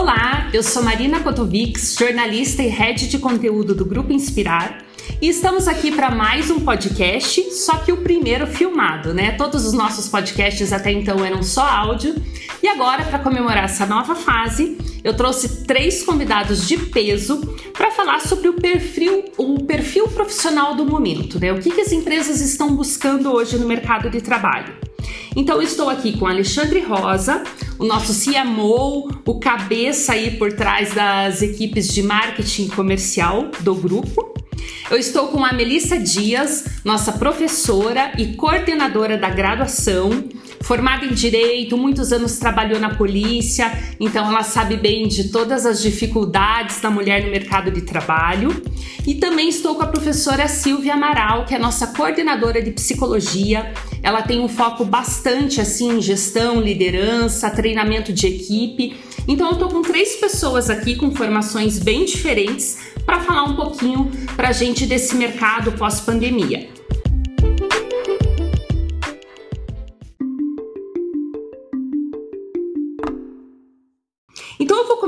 Olá, eu sou Marina Kotovics, jornalista e head de conteúdo do Grupo Inspirar. E estamos aqui para mais um podcast, só que o primeiro filmado, né? Todos os nossos podcasts até então eram só áudio. E agora, para comemorar essa nova fase, eu trouxe três convidados de peso para falar sobre o perfil, o perfil profissional do momento, né? O que, que as empresas estão buscando hoje no mercado de trabalho. Então estou aqui com Alexandre Rosa, o nosso CMO, o cabeça aí por trás das equipes de marketing comercial do grupo. Eu estou com a Melissa Dias, nossa professora e coordenadora da graduação, formada em direito, muitos anos trabalhou na polícia, então ela sabe bem de todas as dificuldades da mulher no mercado de trabalho. E também estou com a professora Silvia Amaral, que é nossa coordenadora de psicologia. Ela tem um foco bastante assim em gestão, liderança, treinamento de equipe. Então eu estou com três pessoas aqui com formações bem diferentes para falar um pouquinho para a gente desse mercado pós-pandemia.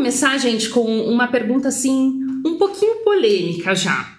Começar, gente, com uma pergunta assim, um pouquinho polêmica já.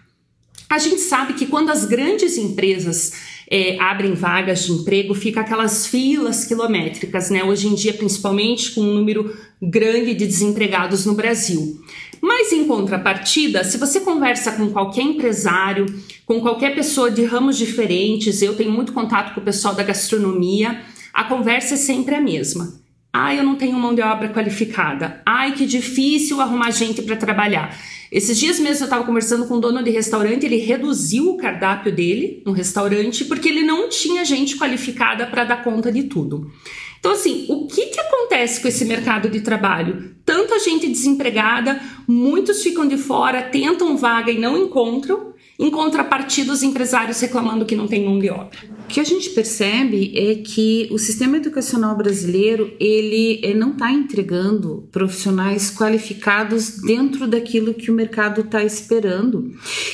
A gente sabe que quando as grandes empresas é, abrem vagas de emprego, fica aquelas filas quilométricas, né? Hoje em dia, principalmente com um número grande de desempregados no Brasil. Mas em contrapartida, se você conversa com qualquer empresário, com qualquer pessoa de ramos diferentes, eu tenho muito contato com o pessoal da gastronomia, a conversa é sempre a mesma. Ai, eu não tenho mão de obra qualificada. Ai, que difícil arrumar gente para trabalhar. Esses dias mesmo eu estava conversando com um dono de restaurante, ele reduziu o cardápio dele no restaurante porque ele não tinha gente qualificada para dar conta de tudo. Então, assim, o que, que acontece com esse mercado de trabalho? Tanta gente desempregada, muitos ficam de fora, tentam vaga e não encontram, em contrapartida, os empresários reclamando que não tem mão de obra. O que a gente percebe é que o sistema educacional brasileiro ele eh, não está entregando profissionais qualificados dentro daquilo que o mercado está esperando.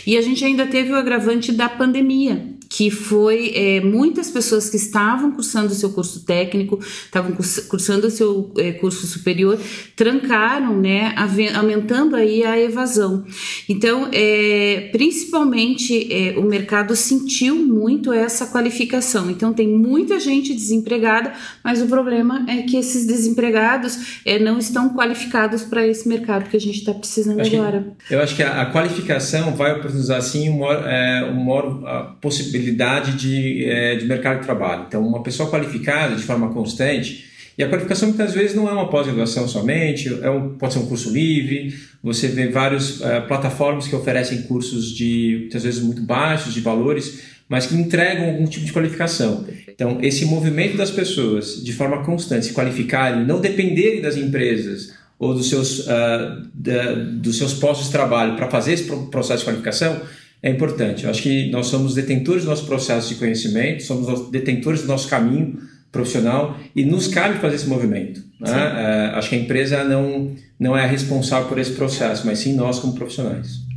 E a gente ainda teve o agravante da pandemia que foi é, muitas pessoas que estavam cursando o seu curso técnico, estavam cursando o seu é, curso superior, trancaram, né, aumentando aí a evasão. Então, é, principalmente é, o mercado sentiu muito essa qualificação. Então, tem muita gente desempregada, mas o problema é que esses desempregados é, não estão qualificados para esse mercado que a gente está precisando acho agora. Que, eu acho que a, a qualificação vai oportunizar, sim, uma, é, uma possibilidade de, é, de mercado de trabalho. Então, uma pessoa qualificada de forma constante, e a qualificação muitas vezes não é uma pós-graduação somente, é um, pode ser um curso livre, você vê várias é, plataformas que oferecem cursos de, muitas vezes, muito baixos, de valores, mas que entregam algum tipo de qualificação. Então, esse movimento das pessoas, de forma constante, se qualificarem, não dependerem das empresas ou dos seus, uh, da, dos seus postos de trabalho para fazer esse processo de qualificação, é importante. Eu acho que nós somos detentores do nosso processo de conhecimento, somos detentores do nosso caminho profissional e nos cabe fazer esse movimento. Né? É, acho que a empresa não, não é responsável por esse processo, mas sim nós como profissionais.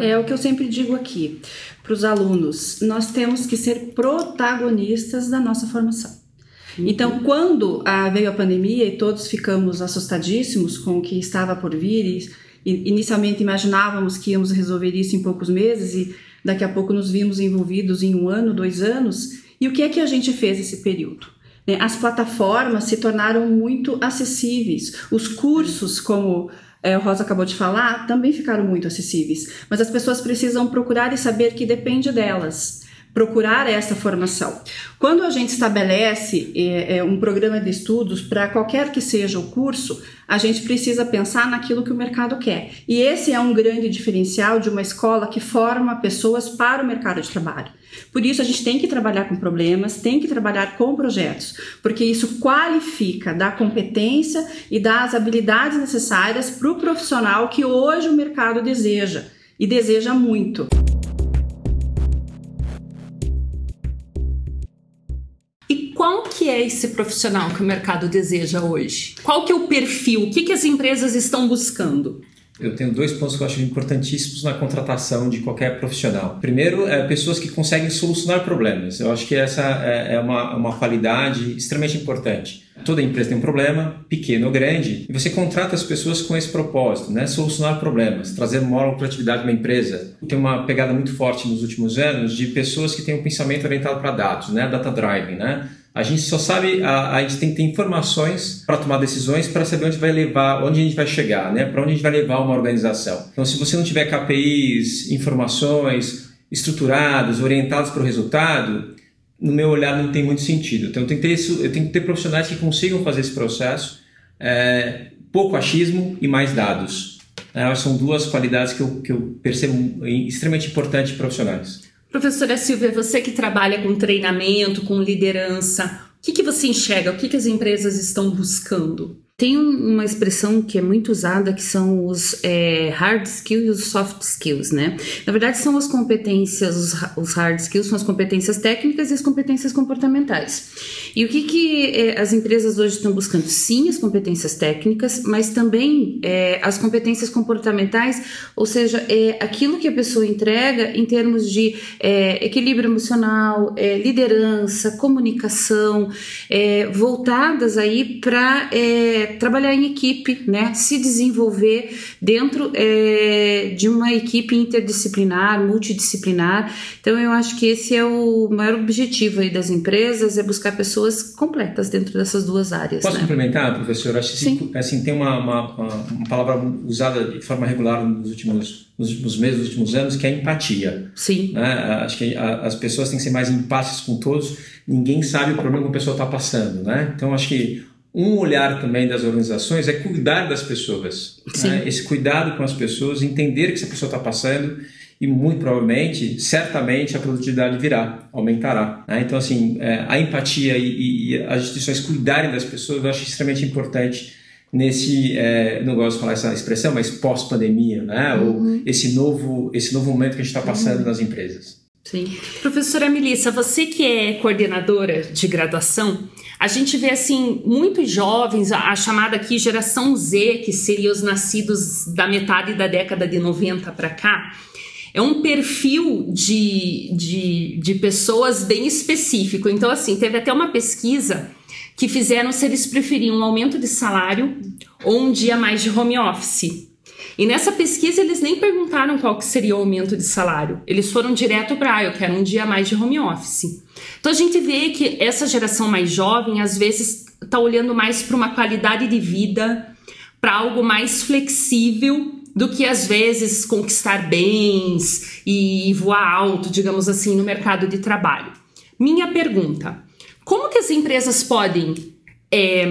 É o que eu sempre digo aqui para os alunos: nós temos que ser protagonistas da nossa formação. Uhum. Então, quando ah, veio a pandemia e todos ficamos assustadíssimos com o que estava por vir e Inicialmente imaginávamos que íamos resolver isso em poucos meses e daqui a pouco nos vimos envolvidos em um ano, dois anos. E o que é que a gente fez esse período? Né, as plataformas se tornaram muito acessíveis, os cursos, como é, o Rosa acabou de falar, também ficaram muito acessíveis, mas as pessoas precisam procurar e saber que depende delas procurar essa formação. Quando a gente estabelece é, é, um programa de estudos para qualquer que seja o curso, a gente precisa pensar naquilo que o mercado quer. E esse é um grande diferencial de uma escola que forma pessoas para o mercado de trabalho. Por isso, a gente tem que trabalhar com problemas, tem que trabalhar com projetos, porque isso qualifica, dá competência e dá as habilidades necessárias para o profissional que hoje o mercado deseja e deseja muito. Qual que é esse profissional que o mercado deseja hoje? Qual que é o perfil? O que, que as empresas estão buscando? Eu tenho dois pontos que eu acho importantíssimos na contratação de qualquer profissional. Primeiro, é pessoas que conseguem solucionar problemas. Eu acho que essa é, é uma, uma qualidade extremamente importante. Toda empresa tem um problema, pequeno ou grande, e você contrata as pessoas com esse propósito, né? Solucionar problemas, trazer maior lucratividade uma empresa. Tem uma pegada muito forte nos últimos anos de pessoas que têm um pensamento orientado para dados, né? Data driving, né? A gente só sabe, a, a gente tem que ter informações para tomar decisões para saber onde vai levar, onde a gente vai chegar, né? Para onde a gente vai levar uma organização. Então, se você não tiver KPIs, informações estruturadas, orientadas para o resultado, no meu olhar não tem muito sentido. Então, eu tenho que ter, isso, eu tenho que ter profissionais que consigam fazer esse processo, é, pouco achismo e mais dados. É, são duas qualidades que eu, que eu percebo extremamente importantes profissionais. Professora Silvia, você que trabalha com treinamento, com liderança, o que, que você enxerga? O que, que as empresas estão buscando? Tem uma expressão que é muito usada que são os é, hard skills e os soft skills, né? Na verdade, são as competências, os, os, hard skills são as competências técnicas e as competências comportamentais. E o que, que é, as empresas hoje estão buscando? Sim, as competências técnicas, mas também é, as competências comportamentais, ou seja, é aquilo que a pessoa entrega em termos de é, equilíbrio emocional, é, liderança, comunicação, é, voltadas aí para trabalhar em equipe, né? Se desenvolver dentro é, de uma equipe interdisciplinar, multidisciplinar. Então eu acho que esse é o maior objetivo aí das empresas, é buscar pessoas completas dentro dessas duas áreas. Posso né? complementar, professor? Acho que Sim. assim, tem uma, uma, uma palavra usada de forma regular nos últimos nos últimos meses, nos últimos anos, que é a empatia. Sim. Né? Acho que as pessoas têm que ser mais empáticas com todos. Ninguém sabe o problema que a pessoa está passando, né? Então, acho que um olhar também das organizações é cuidar das pessoas. Né? Esse cuidado com as pessoas, entender o que essa pessoa está passando e muito provavelmente, certamente, a produtividade virá, aumentará. Né? Então, assim, é, a empatia e, e, as instituições cuidarem das pessoas eu acho extremamente importante nesse, é, não gosto de falar essa expressão, mas pós-pandemia, né? Uhum. ou esse novo, esse novo momento que a gente está passando uhum. nas empresas. Sim. Professora Melissa, você que é coordenadora de graduação, a gente vê assim muitos jovens, a, chamada aqui geração Z, que seriam os nascidos da metade da década de 90 para cá, é um perfil de, de, de pessoas bem específico. Então, assim, teve até uma pesquisa que fizeram se eles preferiam um aumento de salário ou um dia mais de home office. E nessa pesquisa eles nem perguntaram qual que seria o aumento de salário. Eles foram direto para, ah, eu quero um dia mais de home office. Então a gente vê que essa geração mais jovem às vezes está olhando mais para uma qualidade de vida, para algo mais flexível do que às vezes conquistar bens e voar alto, digamos assim, no mercado de trabalho. Minha pergunta: como que as empresas podem é,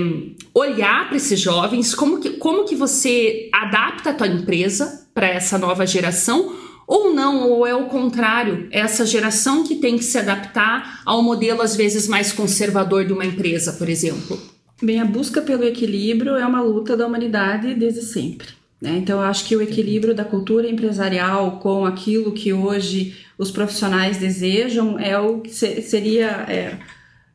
olhar para esses jovens, como que, como que você adapta a tua empresa para essa nova geração, ou não, ou é o contrário, é essa geração que tem que se adaptar ao modelo às vezes mais conservador de uma empresa, por exemplo. Bem, a busca pelo equilíbrio é uma luta da humanidade desde sempre. Né? Então, eu acho que o equilíbrio da cultura empresarial com aquilo que hoje os profissionais desejam é o que seria é,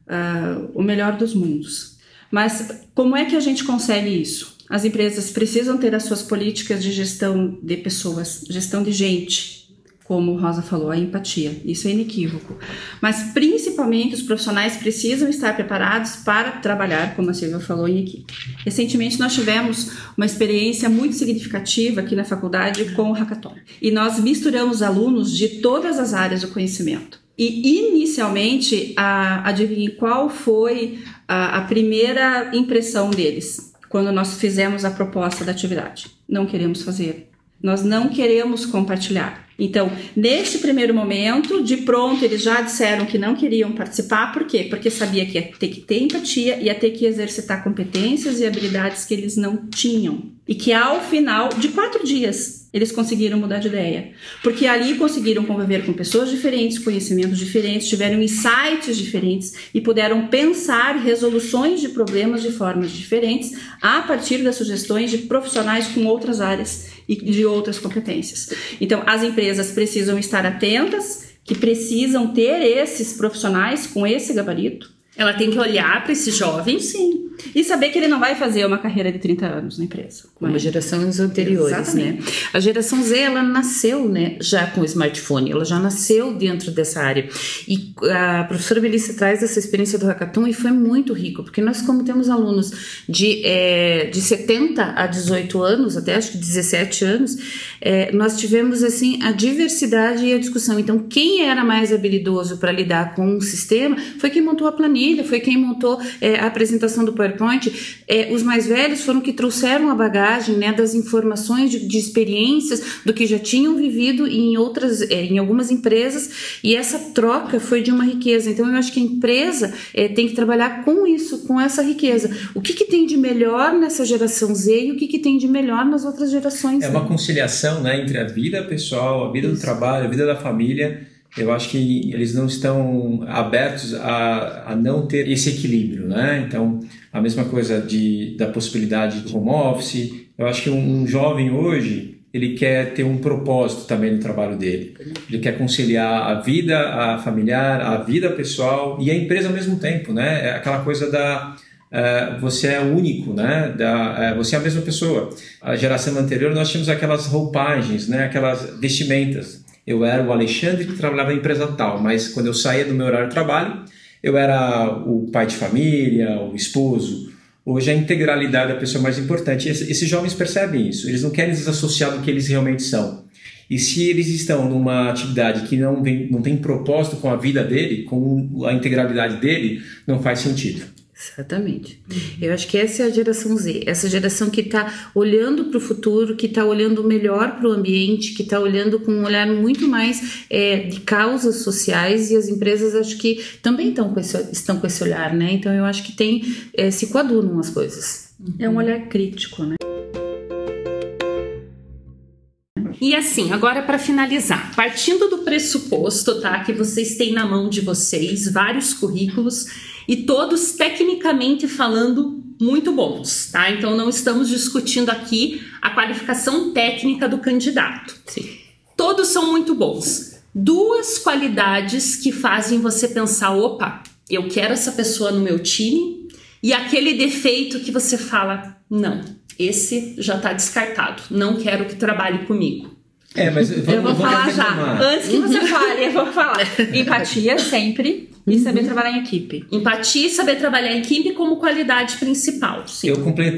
uh, o melhor dos mundos. Mas como é que a gente consegue isso? As empresas precisam ter as suas políticas de gestão de pessoas, gestão de gente, como Rosa falou, a empatia. Isso é inequívoco. Mas principalmente os profissionais precisam estar preparados para trabalhar, como a Silvia falou, em equipe. Recentemente nós tivemos uma experiência muito significativa aqui na faculdade com o Hackathon. E nós misturamos alunos de todas as áreas do conhecimento. E inicialmente, a, adivinhe qual foi a, a primeira impressão deles quando nós fizemos a proposta da atividade? Não queremos fazer. Nós não queremos compartilhar. Então, neste primeiro momento, de pronto, eles já disseram que não queriam participar, por quê? Porque sabia que ia ter que ter empatia, ia ter que exercitar competências e habilidades que eles não tinham. E que ao final de quatro dias eles conseguiram mudar de ideia. Porque ali conseguiram conviver com pessoas diferentes, conhecimentos diferentes, tiveram insights diferentes e puderam pensar resoluções de problemas de formas diferentes a partir das sugestões de profissionais com outras áreas e de outras competências. Então, as empresas precisam estar atentas, que precisam ter esses profissionais com esse gabarito. Ela tem que olhar para esse jovem, sim E saber que ele não vai fazer uma carreira de 30 anos na empresa. Como gerações anteriores, Exatamente. né? A geração Z, ela nasceu, né, já com o smartphone, ela já nasceu dentro dessa área. E a professora Melissa traz essa experiência do Hackathon e foi muito rico, porque nós, como temos alunos de, é, de 70 a 18 anos, até acho que 17 anos, é, nós tivemos, assim, a diversidade e a discussão. Então, quem era mais habilidoso para lidar com o sistema foi quem montou a planilha, foi quem montou é, a apresentação do PowerPoint. É, os mais velhos foram que trouxeram a bagagem né, das informações, de, de experiências, do que já tinham vivido em outras, é, em algumas empresas, e essa troca foi de uma riqueza. Então, eu acho que a empresa é, tem que trabalhar com isso, com essa riqueza. O que, que tem de melhor nessa geração Z e o que, que tem de melhor nas outras gerações? É né? uma conciliação né, entre a vida pessoal, a vida do trabalho, a vida da família. Eu acho que eles não estão abertos a, a não ter esse equilíbrio, né? Então, a mesma coisa de, da possibilidade de home office. Eu acho que um, um jovem hoje, ele quer ter um propósito também no trabalho dele. Ele quer conciliar a vida a familiar, a vida pessoal e a empresa ao mesmo tempo, né? É aquela coisa da Uh, você é único, né? Da, uh, você é a mesma pessoa. A geração anterior nós tínhamos aquelas roupagens, né? Aquelas vestimentas. Eu era o Alexandre que trabalhava na empresa tal, mas quando eu saía do meu horário de trabalho, eu era o pai de família, o esposo. Hoje a integralidade da pessoa é mais importante. Esses jovens percebem isso. Eles não querem desassociar do que eles realmente são. E se eles estão numa atividade que não, vem, não tem propósito com a vida dele, com a integralidade dele, não faz sentido. Exatamente. Eu acho que essa é a geração Z, essa geração que está olhando para o futuro, que está olhando melhor para o ambiente, que está olhando com um olhar muito mais é, de causas sociais e as empresas acho que também estão com esse, estão com esse olhar, né? Então eu acho que tem é, se coadunam as coisas. É um olhar crítico, né? Assim, agora para finalizar, partindo do pressuposto, tá, que vocês têm na mão de vocês vários currículos e todos tecnicamente falando muito bons, tá? Então não estamos discutindo aqui a qualificação técnica do candidato. Sim. Todos são muito bons. Duas qualidades que fazem você pensar, opa, eu quero essa pessoa no meu time, e aquele defeito que você fala, não, esse já está descartado, não quero que trabalhe comigo. É, mas vamos, Eu vou falar já. Antes que você fale, eu vou falar. Empatia sempre e saber trabalhar em equipe. Empatia e saber trabalhar em equipe como qualidade principal. Sim. Eu,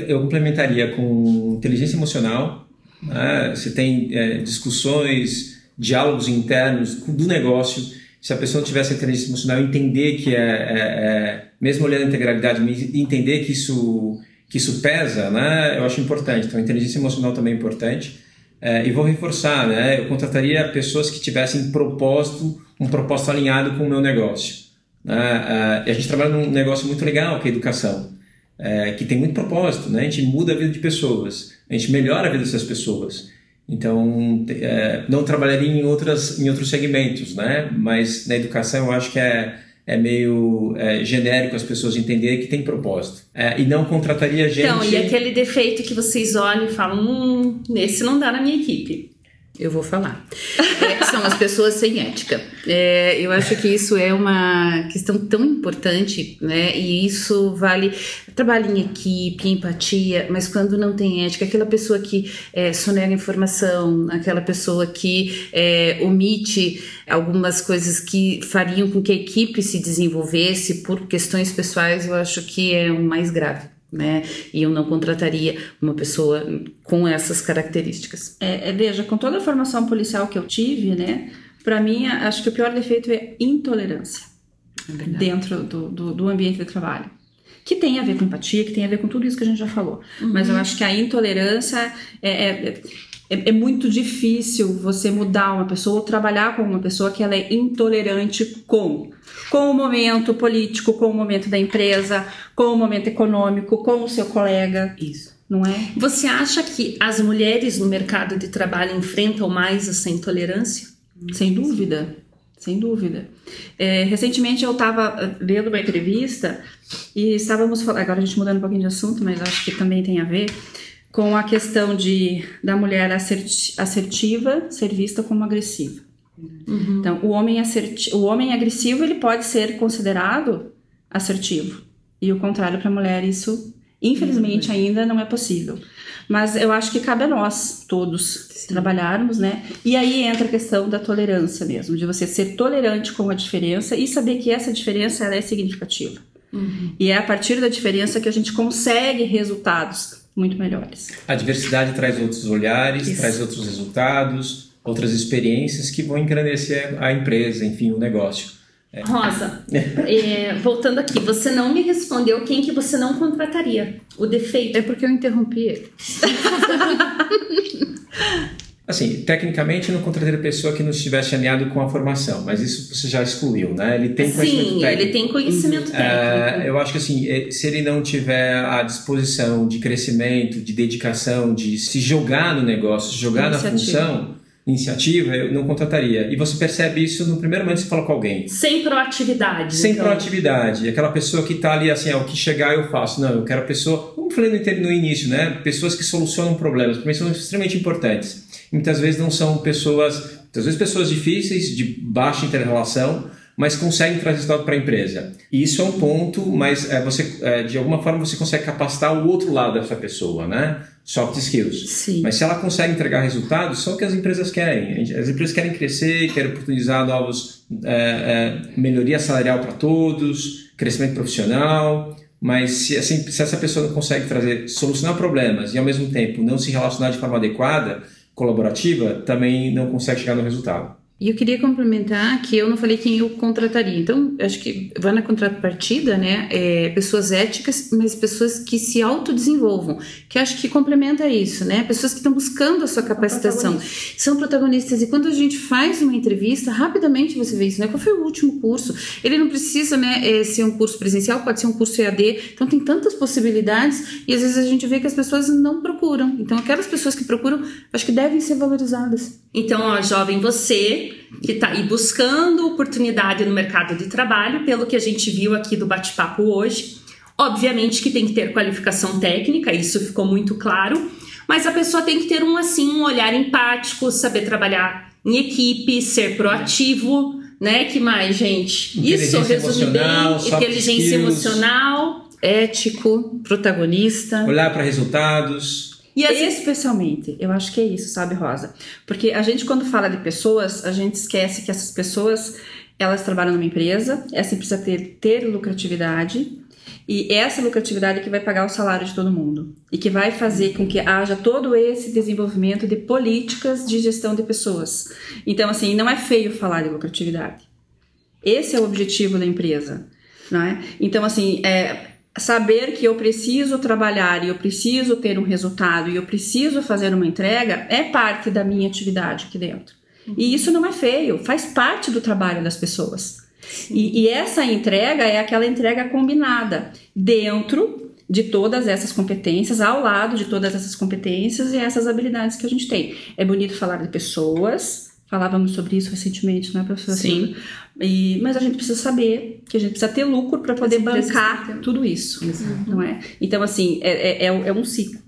eu complementaria com inteligência emocional. né? Você tem é, discussões, diálogos internos do negócio. Se a pessoa tivesse inteligência emocional, entender que é, é- é- mesmo olhando a integralidade, entender que isso que isso pesa, né? Eu acho importante. Então, inteligência emocional também é importante. É, e vou reforçar, né? Eu contrataria pessoas que tivessem propósito, um propósito alinhado com o meu negócio. Né? É, a gente trabalha num negócio muito legal, que é a educação, é, que tem muito propósito, né? A gente muda a vida de pessoas, a gente melhora a vida dessas pessoas. Então, é, não trabalharia em, outras, em outros segmentos, né? Mas na educação eu acho que é, é meio é, genérico as pessoas entenderem que tem propósito. É, e não contrataria gente... Então, e aquele defeito que vocês olham e falam, hum, esse não dá na minha equipe. Eu vou falar. É, são as pessoas sem ética. É, eu acho que isso é uma questão tão importante, né? E isso vale trabalho em equipe, empatia, mas quando não tem ética, aquela pessoa que é, sonega informação, aquela pessoa que é, omite algumas coisas que fariam com que a equipe se desenvolvesse por questões pessoais, eu acho que é o mais grave. Né? E eu não contrataria uma pessoa com essas características. É, é, veja, com toda a formação policial que eu tive, né? Pra mim, acho que o pior defeito é intolerância dentro do, do, do ambiente de trabalho. Que tem a ver com empatia, que tem a ver com tudo isso que a gente já falou. Mas eu acho que a intolerância é, é, é, é muito difícil você mudar uma pessoa ou trabalhar com uma pessoa que ela é intolerante com. Com o momento político, com o momento da empresa, com o momento econômico, com o seu colega. Isso. Não é? Você acha que as mulheres no mercado de trabalho enfrentam mais essa intolerância? Sem dúvida, sem dúvida. É, recentemente eu estava lendo uma entrevista e estávamos falando, agora a gente mudando um pouquinho de assunto, mas acho que também tem a ver com a questão de da mulher asserti- assertiva ser vista como agressiva. Então, o homem, asserti o homem agressivo ele pode ser considerado assertivo, E o contrário para a mulher, isso infelizmente ainda não é possível. Mas eu acho que cabe a nós todos Sim. trabalharmos, né? E aí entra a questão da tolerância mesmo, de você ser tolerante com a diferença e saber que essa diferença ela é significativa. Uhum. E é a partir da diferença que a gente consegue resultados muito melhores. A diversidade traz outros olhares, Isso. traz outros resultados, outras experiências que vão engrandecer a empresa, enfim, o negócio. É. Rosa, é, voltando aqui, você não me respondeu quem que você não contrataria. O defeito. É porque eu interrompi ele. Assim, tecnicamente não contrataria pessoa que não estivesse alinhado com a formação, mas isso você já excluiu, né? Ele tem conhecimento Sim, técnico. ele tem conhecimento técnico. É, eu acho que assim, é, se ele não tiver a disposição de crescimento, de dedicação, de se jogar no negócio, se jogar na função, iniciativa, eu não contrataria. E você percebe isso no primeiro momento que você fala com alguém. Sem proatividade. Sem então. proatividade. Aquela pessoa que está ali assim, ah, o que chegar eu faço. Não, eu quero a pessoa, como eu falei no, no início, né? Pessoas que solucionam problemas, para mim são extremamente importantes. E muitas vezes não são pessoas, muitas vezes pessoas difíceis, de baixa inter-relação, mas conseguem trazer resultado para a empresa. E isso é um ponto, mas é, você, é, de alguma forma você consegue capacitar o outro lado dessa pessoa, né? Soft skills. Sim. Mas se ela consegue entregar resultados, são o que as empresas querem. As empresas querem crescer, querem oportunizar novos, é, é melhoria salarial para todos, crescimento profissional. Mas se, assim, se essa pessoa não consegue trazer, solucionar problemas e ao mesmo tempo não se relacionar de forma adequada, colaborativa, também não consegue chegar no resultado. E eu queria complementar que eu não falei quem eu contrataria. Então, acho que vai na contrapartida, né? É, pessoas éticas, mas pessoas que se autodesenvolvam. Que acho que complementa isso, né? Pessoas que estão buscando a sua capacitação. Protagonistas. São protagonistas. E quando a gente faz uma entrevista, rapidamente você vê isso, né? Qual foi o último curso? Ele não precisa, né, é, ser um curso presencial, pode ser um curso EAD. Então, tem tantas possibilidades e às vezes a gente vê que as pessoas não procuram. Então, aquelas pessoas que procuram, acho que devem ser valorizadas. Então, ó, jovem, você que está aí buscando oportunidade no mercado de trabalho, pelo que a gente viu aqui do bate-papo hoje. Obviamente que tem que ter qualificação técnica, isso ficou muito claro, mas a pessoa tem que ter um assim um olhar empático, saber trabalhar em equipe, ser proativo, né? Que mais, gente? Isso resume bem, inteligência skills, emocional, ético, protagonista, olhar para resultados, e especialmente, eu acho que é isso, sabe, Rosa? Porque a gente, quando fala de pessoas, a gente esquece que essas pessoas, elas trabalham numa empresa, essa precisa ter, ter lucratividade, e essa lucratividade que vai pagar o salário de todo mundo e que vai fazer com que haja todo esse desenvolvimento de políticas de gestão de pessoas. Então, assim, não é feio falar de lucratividade. Esse é o objetivo da empresa, não é? Então, assim, é, saber que eu preciso trabalhar e eu preciso ter um resultado e eu preciso fazer uma entrega é parte da minha atividade aqui dentro. Uhum. E isso não é feio, faz parte do trabalho das pessoas. E, e, essa entrega é aquela entrega combinada dentro de todas essas competências, ao lado de todas essas competências e essas habilidades que a gente tem. É bonito falar de pessoas, Falávamos sobre isso recentemente, não é, professora? Sim. E, mas a gente precisa saber que a gente precisa ter lucro para poder bancar tudo isso, uhum. não é? Então, assim, é, é, é, é um ciclo.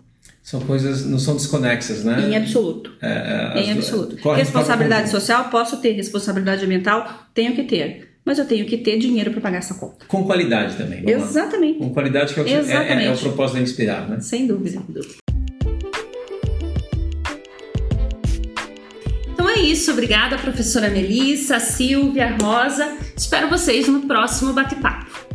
São coisas, não são desconexas, né? Em absoluto. É, é, em absoluto. responsabilidade social, posso ter. Responsabilidade ambiental, tenho que ter. Mas eu tenho que ter dinheiro para pagar essa conta. Com qualidade também. Exatamente. Lá. Com qualidade que é o, é, é o propósito da Inspirar, né? Sem dúvida. Sem dúvida. É isso. Obrigada, professora Melissa, Silvia, Rosa. Espero vocês no próximo bate-papo.